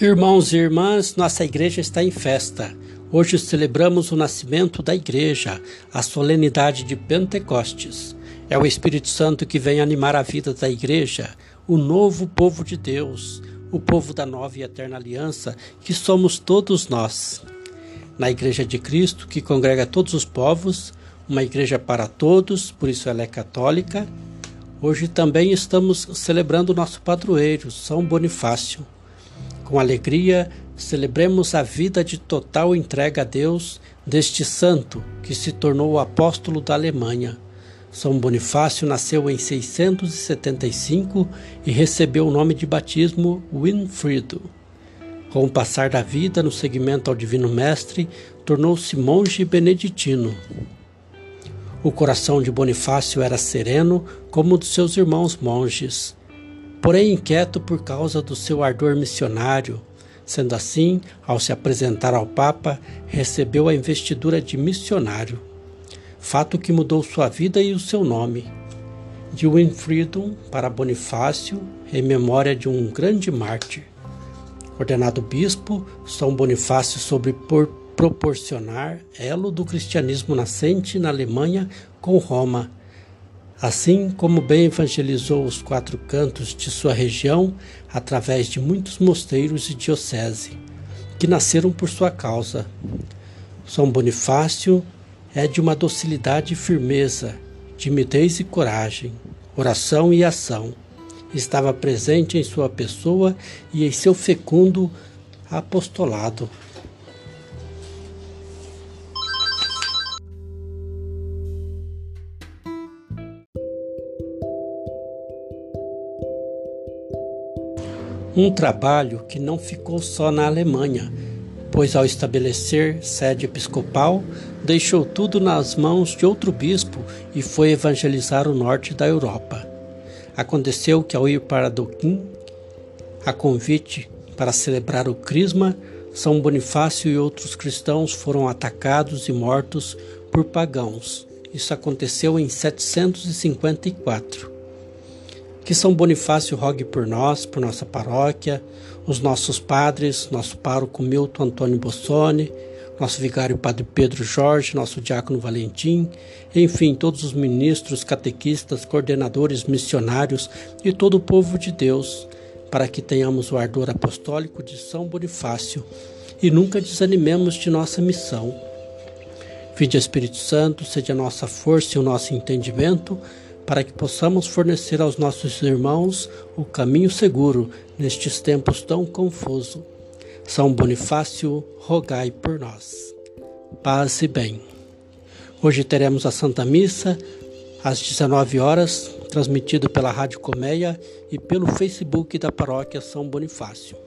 Irmãos e irmãs, nossa igreja está em festa. Hoje celebramos o nascimento da igreja, a solenidade de Pentecostes. É o Espírito Santo que vem animar a vida da igreja, o novo povo de Deus, o povo da nova e eterna aliança, que somos todos nós. Na Igreja de Cristo, que congrega todos os povos, uma igreja para todos, por isso ela é católica. Hoje também estamos celebrando o nosso padroeiro, São Bonifácio. Com alegria, celebremos a vida de total entrega a Deus deste santo que se tornou o apóstolo da Alemanha. São Bonifácio nasceu em 675 e recebeu o nome de batismo Winfrido. Com o passar da vida no seguimento ao Divino Mestre, tornou-se monge beneditino. O coração de Bonifácio era sereno como o de seus irmãos monges porém inquieto por causa do seu ardor missionário. Sendo assim, ao se apresentar ao Papa, recebeu a investidura de missionário, fato que mudou sua vida e o seu nome. De Winfriedum para Bonifácio, em memória de um grande mártir. Ordenado bispo, São Bonifácio sobre por proporcionar elo do cristianismo nascente na Alemanha com Roma, Assim como bem evangelizou os quatro cantos de sua região através de muitos mosteiros e diocese, que nasceram por sua causa. São Bonifácio é de uma docilidade e firmeza, timidez e coragem, oração e ação. Estava presente em sua pessoa e em seu fecundo apostolado. Um trabalho que não ficou só na Alemanha, pois ao estabelecer sede episcopal, deixou tudo nas mãos de outro bispo e foi evangelizar o norte da Europa. Aconteceu que ao ir para Duquim, a convite para celebrar o Crisma, São Bonifácio e outros cristãos foram atacados e mortos por pagãos. Isso aconteceu em 754. Que São Bonifácio rogue por nós, por nossa paróquia, os nossos padres, nosso pároco Milton Antônio Bossoni, nosso vigário Padre Pedro Jorge, nosso diácono Valentim, enfim, todos os ministros, catequistas, coordenadores, missionários e todo o povo de Deus, para que tenhamos o ardor apostólico de São Bonifácio e nunca desanimemos de nossa missão. Vinde Espírito Santo, seja a nossa força e o nosso entendimento para que possamos fornecer aos nossos irmãos o caminho seguro nestes tempos tão confusos. São Bonifácio, rogai por nós. Paz e bem. Hoje teremos a Santa Missa às 19 horas, transmitida pela Rádio Colmeia e pelo Facebook da Paróquia São Bonifácio.